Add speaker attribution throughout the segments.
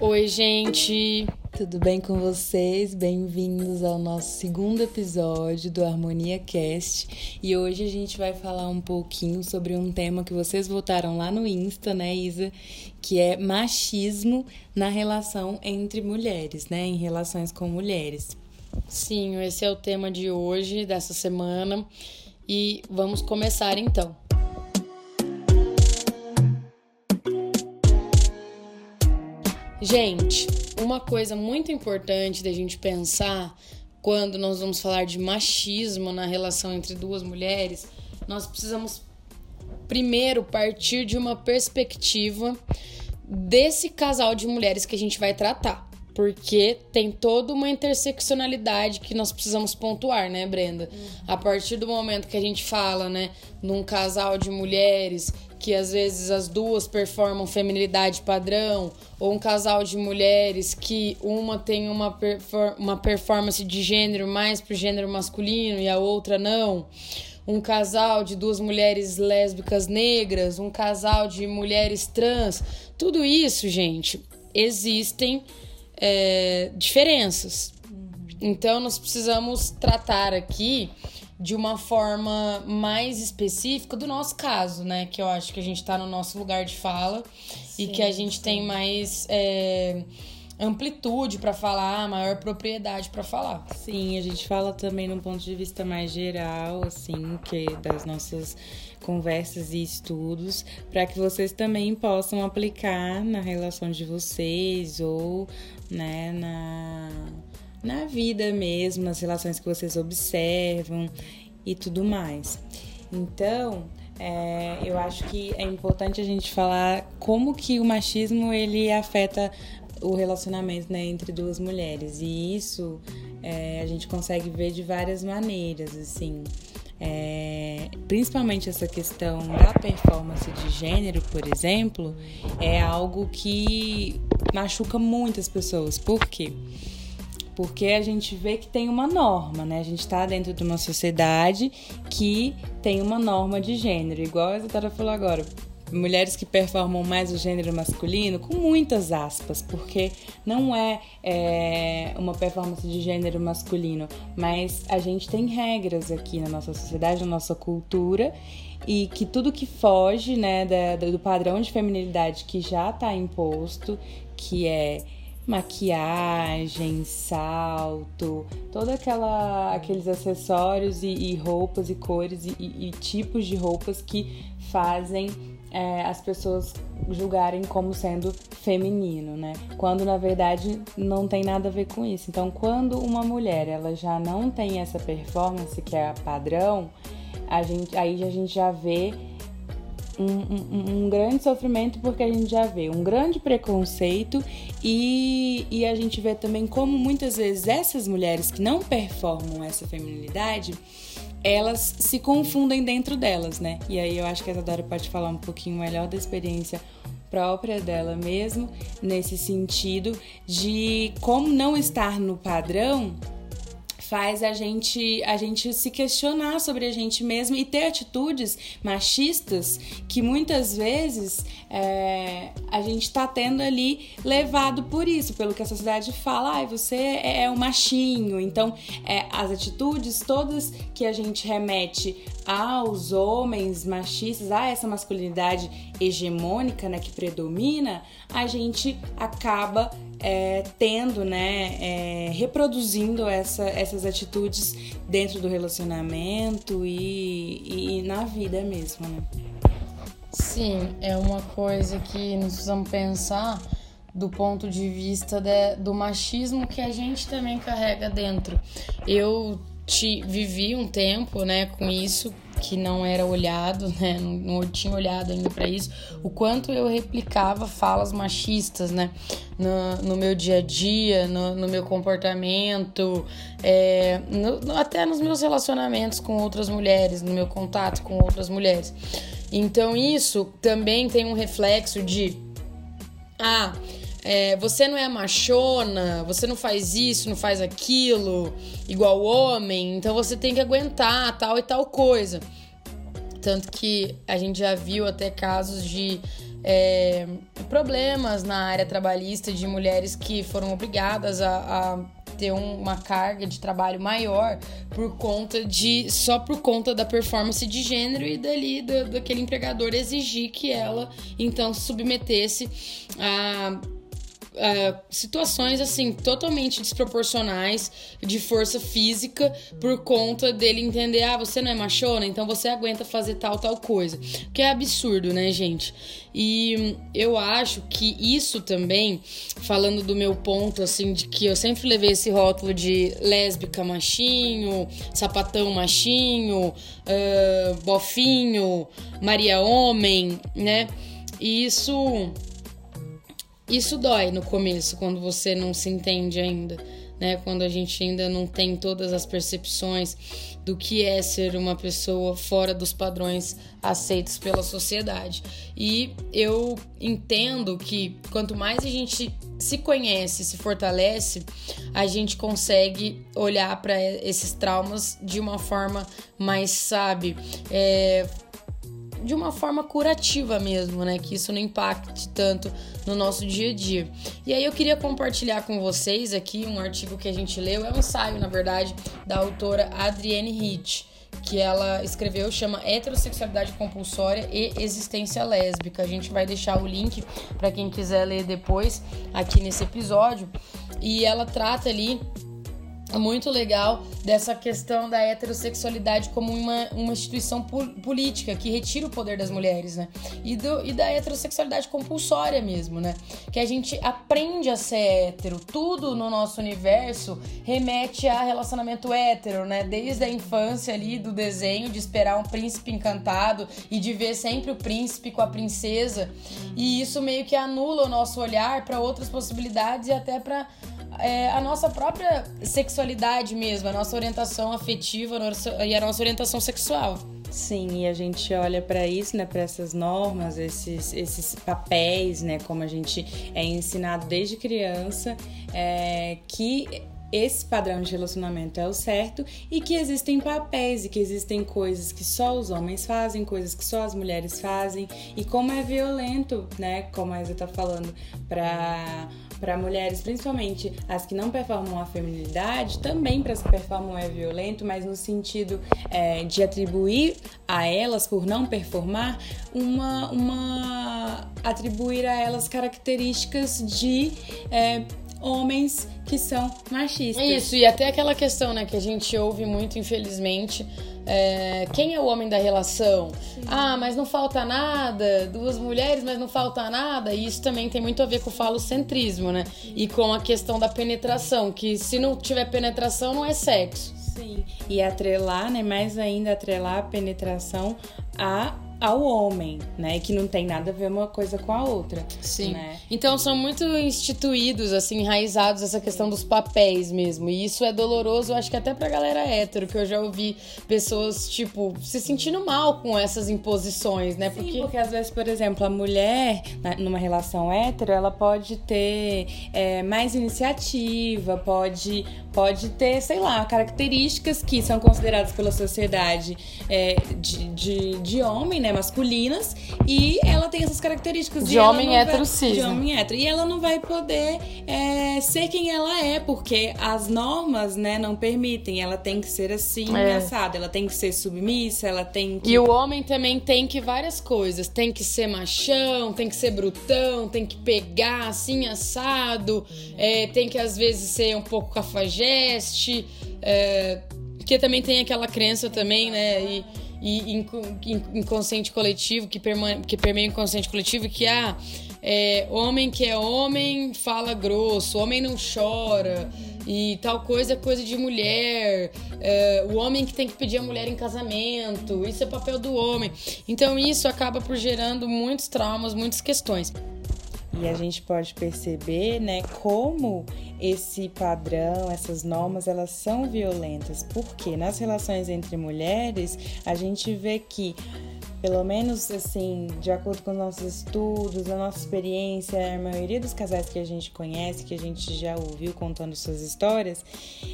Speaker 1: Oi, gente.
Speaker 2: Tudo bem com vocês? Bem-vindos ao nosso segundo episódio do Harmonia Cast. E hoje a gente vai falar um pouquinho sobre um tema que vocês votaram lá no Insta, né, Isa? Que é machismo na relação entre mulheres, né? Em relações com mulheres.
Speaker 1: Sim, esse é o tema de hoje, dessa semana. E vamos começar então. Gente, uma coisa muito importante da gente pensar quando nós vamos falar de machismo na relação entre duas mulheres, nós precisamos primeiro partir de uma perspectiva desse casal de mulheres que a gente vai tratar. Porque tem toda uma interseccionalidade que nós precisamos pontuar, né, Brenda? Uhum. A partir do momento que a gente fala, né, num casal de mulheres que às vezes as duas performam feminilidade padrão, ou um casal de mulheres que uma tem uma, uma performance de gênero mais pro gênero masculino e a outra não. Um casal de duas mulheres lésbicas negras, um casal de mulheres trans. Tudo isso, gente, existem é, diferenças. Então, nós precisamos tratar aqui de uma forma mais específica do nosso caso, né? Que eu acho que a gente está no nosso lugar de fala sim, e que a gente sim. tem mais é, amplitude para falar, maior propriedade para falar.
Speaker 2: Sim, a gente fala também num ponto de vista mais geral, assim, que das nossas conversas e estudos, para que vocês também possam aplicar na relação de vocês ou, né, na na vida mesmo, nas relações que vocês observam e tudo mais. Então, é, eu acho que é importante a gente falar como que o machismo ele afeta o relacionamento né, entre duas mulheres. E isso é, a gente consegue ver de várias maneiras assim. É, principalmente essa questão da performance de gênero por exemplo é algo que machuca muitas pessoas. Por quê? Porque a gente vê que tem uma norma, né? A gente está dentro de uma sociedade que tem uma norma de gênero, igual a Isadora falou agora. Mulheres que performam mais o gênero masculino, com muitas aspas, porque não é, é uma performance de gênero masculino, mas a gente tem regras aqui na nossa sociedade, na nossa cultura, e que tudo que foge né, da, do padrão de feminilidade que já está imposto, que é maquiagem, salto, todos aqueles acessórios e, e, roupas e cores e, e, tipos de roupas que fazem é, as pessoas julgarem como sendo feminino, né? Quando na verdade não tem nada a ver com isso. Então, quando uma mulher ela já não tem essa performance que é padrão, a gente, aí a gente já vê um, um, um, grande sofrimento porque a gente já vê um grande preconceito e, e a gente vê também como muitas vezes essas mulheres que não performam essa feminilidade elas se confundem dentro delas, né? E aí eu acho que a Isadora pode falar um pouquinho melhor da experiência própria dela mesmo, nesse sentido de como não estar no padrão faz a gente a gente se questionar sobre a gente mesmo e ter atitudes machistas que muitas vezes é, a gente está tendo ali levado por isso, pelo que a sociedade fala, ah, você é, é um machinho. Então, é, as atitudes todas que a gente remete aos homens machistas, a essa masculinidade hegemônica né, que predomina, a gente acaba é, tendo, né, é, reproduzindo essa, essas atitudes dentro do relacionamento e, e na vida mesmo, né?
Speaker 1: Sim, é uma coisa que nós precisamos pensar do ponto de vista de, do machismo que a gente também carrega dentro. Eu te, vivi um tempo, né, com isso que não era olhado, né? Não, não tinha olhado ainda para isso. O quanto eu replicava falas machistas, né? No, no meu dia a dia, no, no meu comportamento, é, no, até nos meus relacionamentos com outras mulheres, no meu contato com outras mulheres. Então isso também tem um reflexo de ah, é, você não é machona, você não faz isso, não faz aquilo, igual homem, então você tem que aguentar tal e tal coisa. Tanto que a gente já viu até casos de é, problemas na área trabalhista de mulheres que foram obrigadas a, a ter uma carga de trabalho maior por conta de só por conta da performance de gênero e dali do, daquele empregador exigir que ela então se submetesse a uh, situações assim totalmente desproporcionais de força física por conta dele entender ah você não é machona então você aguenta fazer tal tal coisa. Que é absurdo né gente? E eu acho que isso também falando do meu ponto assim de que eu sempre levei esse rótulo de lésbica machinho sapatão machinho uh, bofinho Maria homem né? E isso isso dói no começo, quando você não se entende ainda, né? Quando a gente ainda não tem todas as percepções do que é ser uma pessoa fora dos padrões aceitos pela sociedade. E eu entendo que quanto mais a gente se conhece, se fortalece, a gente consegue olhar para esses traumas de uma forma mais, sabe, é, de uma forma curativa mesmo, né? Que isso não impacte tanto no nosso dia a dia. E aí eu queria compartilhar com vocês aqui um artigo que a gente leu, é um ensaio, na verdade, da autora Adrienne Hitch, que ela escreveu, chama Heterossexualidade Compulsória e Existência Lésbica. A gente vai deixar o link para quem quiser ler depois aqui nesse episódio. E ela trata ali muito legal dessa questão da heterossexualidade como uma, uma instituição política que retira o poder das mulheres, né? E, do, e da heterossexualidade compulsória mesmo, né? Que a gente aprende a ser hétero. Tudo no nosso universo remete a relacionamento hétero, né? Desde a infância ali do desenho, de esperar um príncipe encantado e de ver sempre o príncipe com a princesa. E isso meio que anula o nosso olhar para outras possibilidades e até para é, a nossa própria sexualidade mesmo, a nossa orientação afetiva e a nossa orientação sexual.
Speaker 2: Sim, e a gente olha para isso, né, para essas normas, esses, esses papéis, né, como a gente é ensinado desde criança, é, que esse padrão de relacionamento é o certo e que existem papéis e que existem coisas que só os homens fazem, coisas que só as mulheres fazem. E como é violento, né, como a Isa tá falando, para para mulheres, principalmente as que não performam a feminilidade, também para as que performam é violento, mas no sentido é, de atribuir a elas, por não performar, uma, uma atribuir a elas características de é, homens que são machistas.
Speaker 1: Isso, e até aquela questão, né, que a gente ouve muito, infelizmente, é, quem é o homem da relação? Sim. Ah, mas não falta nada, duas mulheres, mas não falta nada. E isso também tem muito a ver com o falocentrismo, né? Sim. E com a questão da penetração, que se não tiver penetração, não é sexo.
Speaker 2: Sim. E atrelar, né? Mais ainda atrelar a penetração a ao homem, né? Que não tem nada a ver uma coisa com a outra.
Speaker 1: Sim.
Speaker 2: Né?
Speaker 1: Então são muito instituídos, assim, enraizados essa questão dos papéis mesmo. E isso é doloroso, acho que até pra galera hétero, que eu já ouvi pessoas, tipo, se sentindo mal com essas imposições, né?
Speaker 2: Porque, Sim, porque às vezes, por exemplo, a mulher, numa relação hétero, ela pode ter é, mais iniciativa, pode, pode ter, sei lá, características que são consideradas pela sociedade é, de, de, de homem, né? Né, masculinas, e ela tem essas características
Speaker 1: de homem hétero cis.
Speaker 2: De homem hétero. E ela não vai poder é, ser quem ela é, porque as normas, né, não permitem. Ela tem que ser assim, é. assada, ela tem que ser submissa, ela tem que.
Speaker 1: E o homem também tem que várias coisas. Tem que ser machão, tem que ser brutão, tem que pegar assim, assado, é, tem que às vezes ser um pouco cafajeste. É, porque também tem aquela crença também, né? E, e inconsciente coletivo, que, que permeia o inconsciente coletivo, que ah, é, homem que é homem fala grosso, homem não chora, e tal coisa é coisa de mulher, é, o homem que tem que pedir a mulher em casamento, isso é papel do homem. Então isso acaba por gerando muitos traumas, muitas questões.
Speaker 2: E a gente pode perceber, né, como esse padrão, essas normas, elas são violentas, porque nas relações entre mulheres a gente vê que pelo menos assim, de acordo com os nossos estudos, a nossa experiência, a maioria dos casais que a gente conhece, que a gente já ouviu contando suas histórias,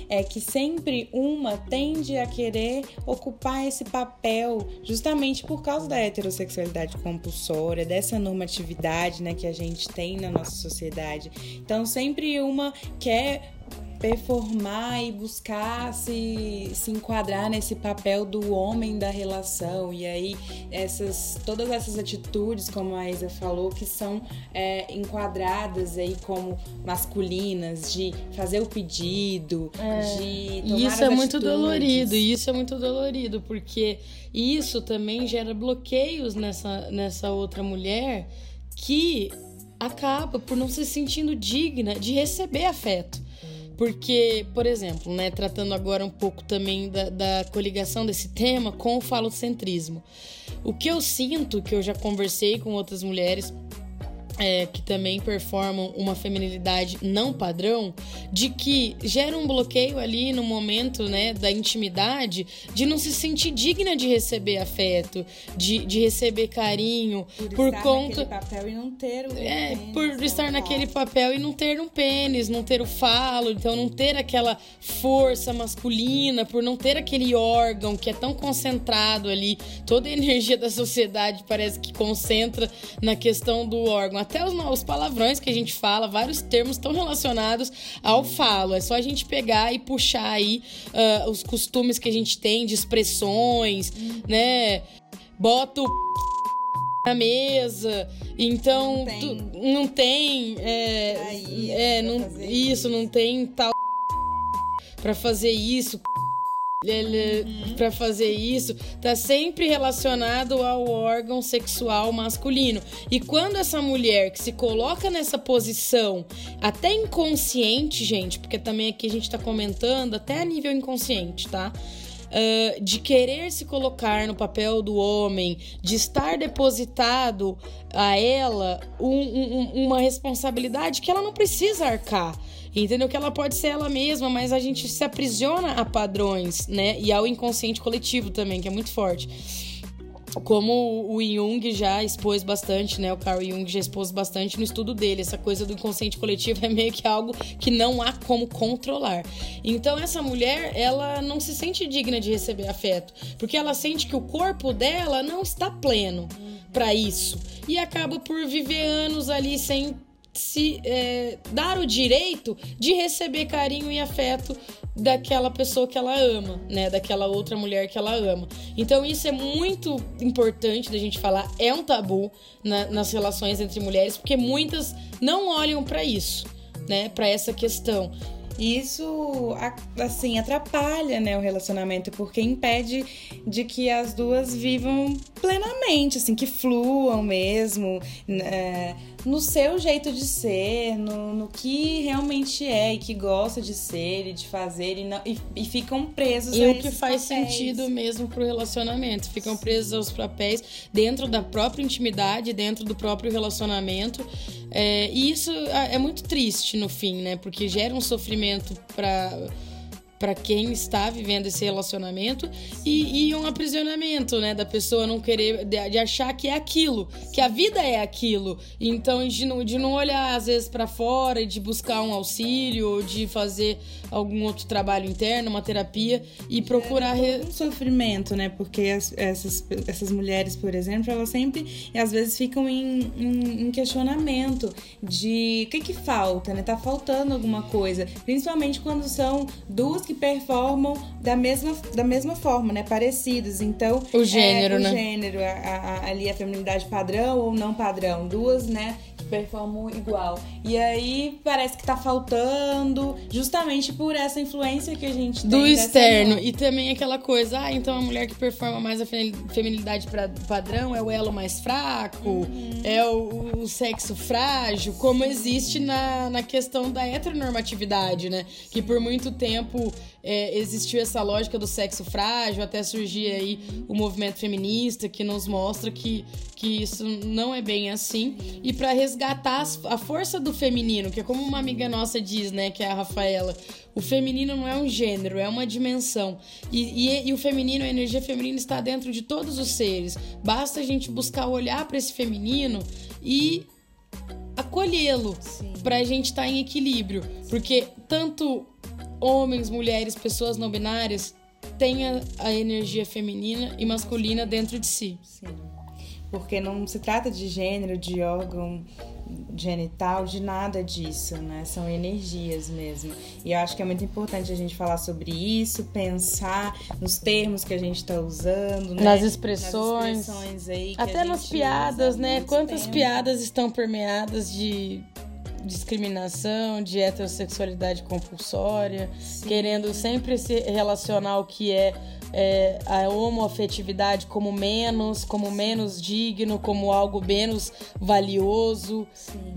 Speaker 2: é que sempre uma tende a querer ocupar esse papel justamente por causa da heterossexualidade compulsória, dessa normatividade né, que a gente tem na nossa sociedade. Então, sempre uma quer performar e buscar se, se enquadrar nesse papel do homem da relação. E aí, essas, todas essas atitudes, como a Isa falou, que são é, enquadradas aí como masculinas, de fazer o pedido, é. de tomar
Speaker 1: Isso é muito
Speaker 2: atitudes.
Speaker 1: dolorido, isso é muito dolorido, porque isso também gera bloqueios nessa, nessa outra mulher que acaba por não se sentindo digna de receber afeto. Porque, por exemplo, né, tratando agora um pouco também da, da coligação desse tema com o falocentrismo. O que eu sinto, que eu já conversei com outras mulheres, é, que também performam uma feminilidade não padrão, de que gera um bloqueio ali no momento né, da intimidade, de não se sentir digna de receber afeto, de, de receber carinho,
Speaker 2: por,
Speaker 1: por
Speaker 2: estar
Speaker 1: conta.
Speaker 2: naquele papel e não ter o
Speaker 1: É,
Speaker 2: pênis,
Speaker 1: por
Speaker 2: não
Speaker 1: estar naquele papel e não ter um pênis, não ter o falo, então não ter aquela força masculina, por não ter aquele órgão que é tão concentrado ali, toda a energia da sociedade parece que concentra na questão do órgão. Até os, os palavrões que a gente fala, vários termos estão relacionados ao falo. É só a gente pegar e puxar aí ah, os costumes que a gente tem de expressões, né? Bota o na mesa. Então,
Speaker 2: Não tem.
Speaker 1: tu- não tem. É,
Speaker 2: Aí,
Speaker 1: é, não, isso, não tem tal pra fazer isso. Pra fazer isso, tá sempre relacionado ao órgão sexual masculino. E quando essa mulher que se coloca nessa posição, até inconsciente, gente, porque também aqui a gente tá comentando até a nível inconsciente, tá? Ah, de querer se colocar no papel do homem, de estar depositado a ela um- um- uma responsabilidade que ela não precisa arcar. Entendeu? Que ela pode ser ela mesma, mas a gente se aprisiona a padrões, né? E ao inconsciente coletivo também, que é muito forte. Como o Jung já expôs bastante, né? O Carl Jung já expôs bastante no estudo dele. Essa coisa do inconsciente coletivo é meio que algo que não há como controlar. Então, essa mulher, ela não se sente digna de receber afeto, porque ela sente que o corpo dela não está pleno para isso. E acaba por viver anos ali sem se é, dar o direito de receber carinho e afeto daquela pessoa que ela ama, né? Daquela outra mulher que ela ama. Então isso é muito importante da gente falar. É um tabu na- nas relações entre mulheres, porque muitas não olham para isso, né? Para essa questão.
Speaker 2: Isso, a- assim, atrapalha, né, o relacionamento, porque impede de que as duas vivam plenamente, assim, que fluam mesmo, né, no seu jeito de ser, no, no que realmente é e que gosta de ser e de fazer, e, não- e- e ficam presos
Speaker 1: E o que faz
Speaker 2: papéis.
Speaker 1: sentido mesmo pro relacionamento. Ficam presos aos papéis dentro da própria intimidade, dentro do próprio relacionamento. É, e isso é é muito triste no fim, né? Porque gera um sofrimento para para quem está vivendo esse relacionamento e, e um aprisionamento, né? Da pessoa não querer, de, de achar que é aquilo, que a vida é aquilo. Então, de não, de não olhar às vezes para fora e de buscar um auxílio ou de fazer algum outro trabalho interno, uma terapia e procurar. re-
Speaker 2: um sofrimento, né? Porque as- essas, essas mulheres, por exemplo, elas sempre, e às vezes ficam em, em- em questionamento de o que que falta, né? Tá faltando alguma coisa. Principalmente quando são duas que performam da mesma, da mesma forma, né? Parecidas. Então,
Speaker 1: O gênero,
Speaker 2: é, o
Speaker 1: né?
Speaker 2: gênero, a- a- ali a feminilidade padrão ou não padrão. Duas, né? Performam igual. E aí parece que tá faltando, justamente por essa influência que a gente tem.
Speaker 1: do externo.
Speaker 2: norma.
Speaker 1: E também aquela coisa, ah, então a mulher que performa mais a fe- feminilidade pra- padrão é o elo mais fraco,
Speaker 2: Uhum.
Speaker 1: é o, o sexo frágil, como existe na, na questão da heteronormatividade, né? Que por muito tempo é, existiu essa lógica do sexo frágil, até surgir aí o movimento feminista que nos mostra que, que isso não é bem assim. E pra resgatar a força do feminino, que é como uma amiga nossa diz, né, que é a Rafaela, O feminino não é um gênero, é uma dimensão. E, e, e, o feminino, a energia feminina está dentro de todos os seres. Basta a gente buscar olhar para esse feminino e acolhê-lo para a gente estar tá em equilíbrio. Porque tanto homens, mulheres, pessoas não binárias têm a, a energia feminina e masculina dentro de si.
Speaker 2: Sim. Porque não se trata de gênero, de órgão genital, de nada disso, né? São energias mesmo. E eu acho que é muito importante a gente falar sobre isso, pensar nos termos que a gente está usando, né?
Speaker 1: nas expressões,
Speaker 2: nas expressões aí,
Speaker 1: até nas piadas, né? Quantas tempo. piadas estão permeadas de discriminação, de heterossexualidade compulsória, Sim. querendo sempre se relacionar ao que é é, a homoafetividade como menos, como menos digno, como algo menos valioso.
Speaker 2: Sim.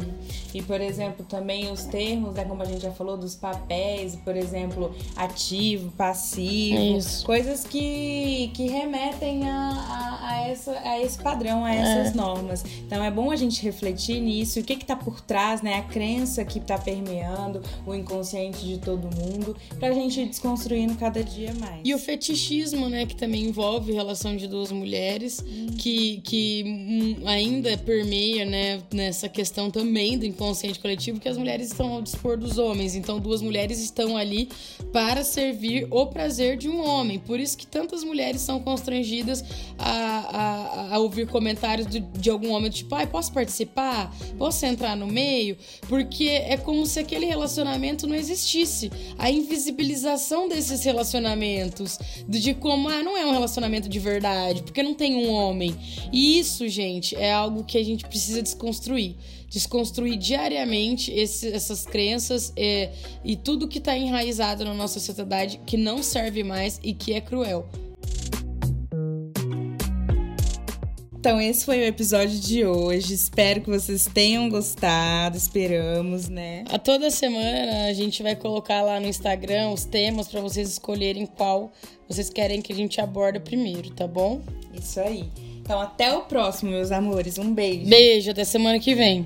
Speaker 2: E, por exemplo, também os termos, né, como a gente já falou, dos papéis, por exemplo, ativo, passivo, Isso. coisas que, que remetem a, a, a, essa, a esse padrão, a essas é. normas. Então é bom a gente refletir nisso, o que está por trás, né? A crença que está permeando o inconsciente de todo mundo, para a gente ir desconstruindo cada dia mais.
Speaker 1: E o fetichismo, né, que também envolve relação de duas mulheres, hum. que, que hum, ainda permeia, né, nessa questão também do inconsciente coletivo que as mulheres estão ao dispor dos homens. Então, duas mulheres estão ali para servir o prazer de um homem. Por isso que tantas mulheres são constrangidas a, a, a ouvir comentários de, de algum homem, tipo, ai, posso participar? Posso entrar no meio? Porque é como se aquele relacionamento não existisse. A invisibilização desses relacionamentos, de como, ah, não é um relacionamento de verdade, porque não tem um homem. E isso, gente, é algo que a gente precisa desconstruir desconstruir diariamente esse, essas crenças é, e tudo que está enraizado na nossa sociedade que não serve mais e que é cruel.
Speaker 2: Então, esse foi o episódio de hoje. Espero que vocês tenham gostado. Esperamos, né?
Speaker 1: A toda semana a gente vai colocar lá no Instagram os temas para vocês escolherem qual vocês querem que a gente aborde primeiro, tá bom?
Speaker 2: Isso aí. Então, até o próximo, meus amores. Um beijo.
Speaker 1: Beijo, até semana que vem.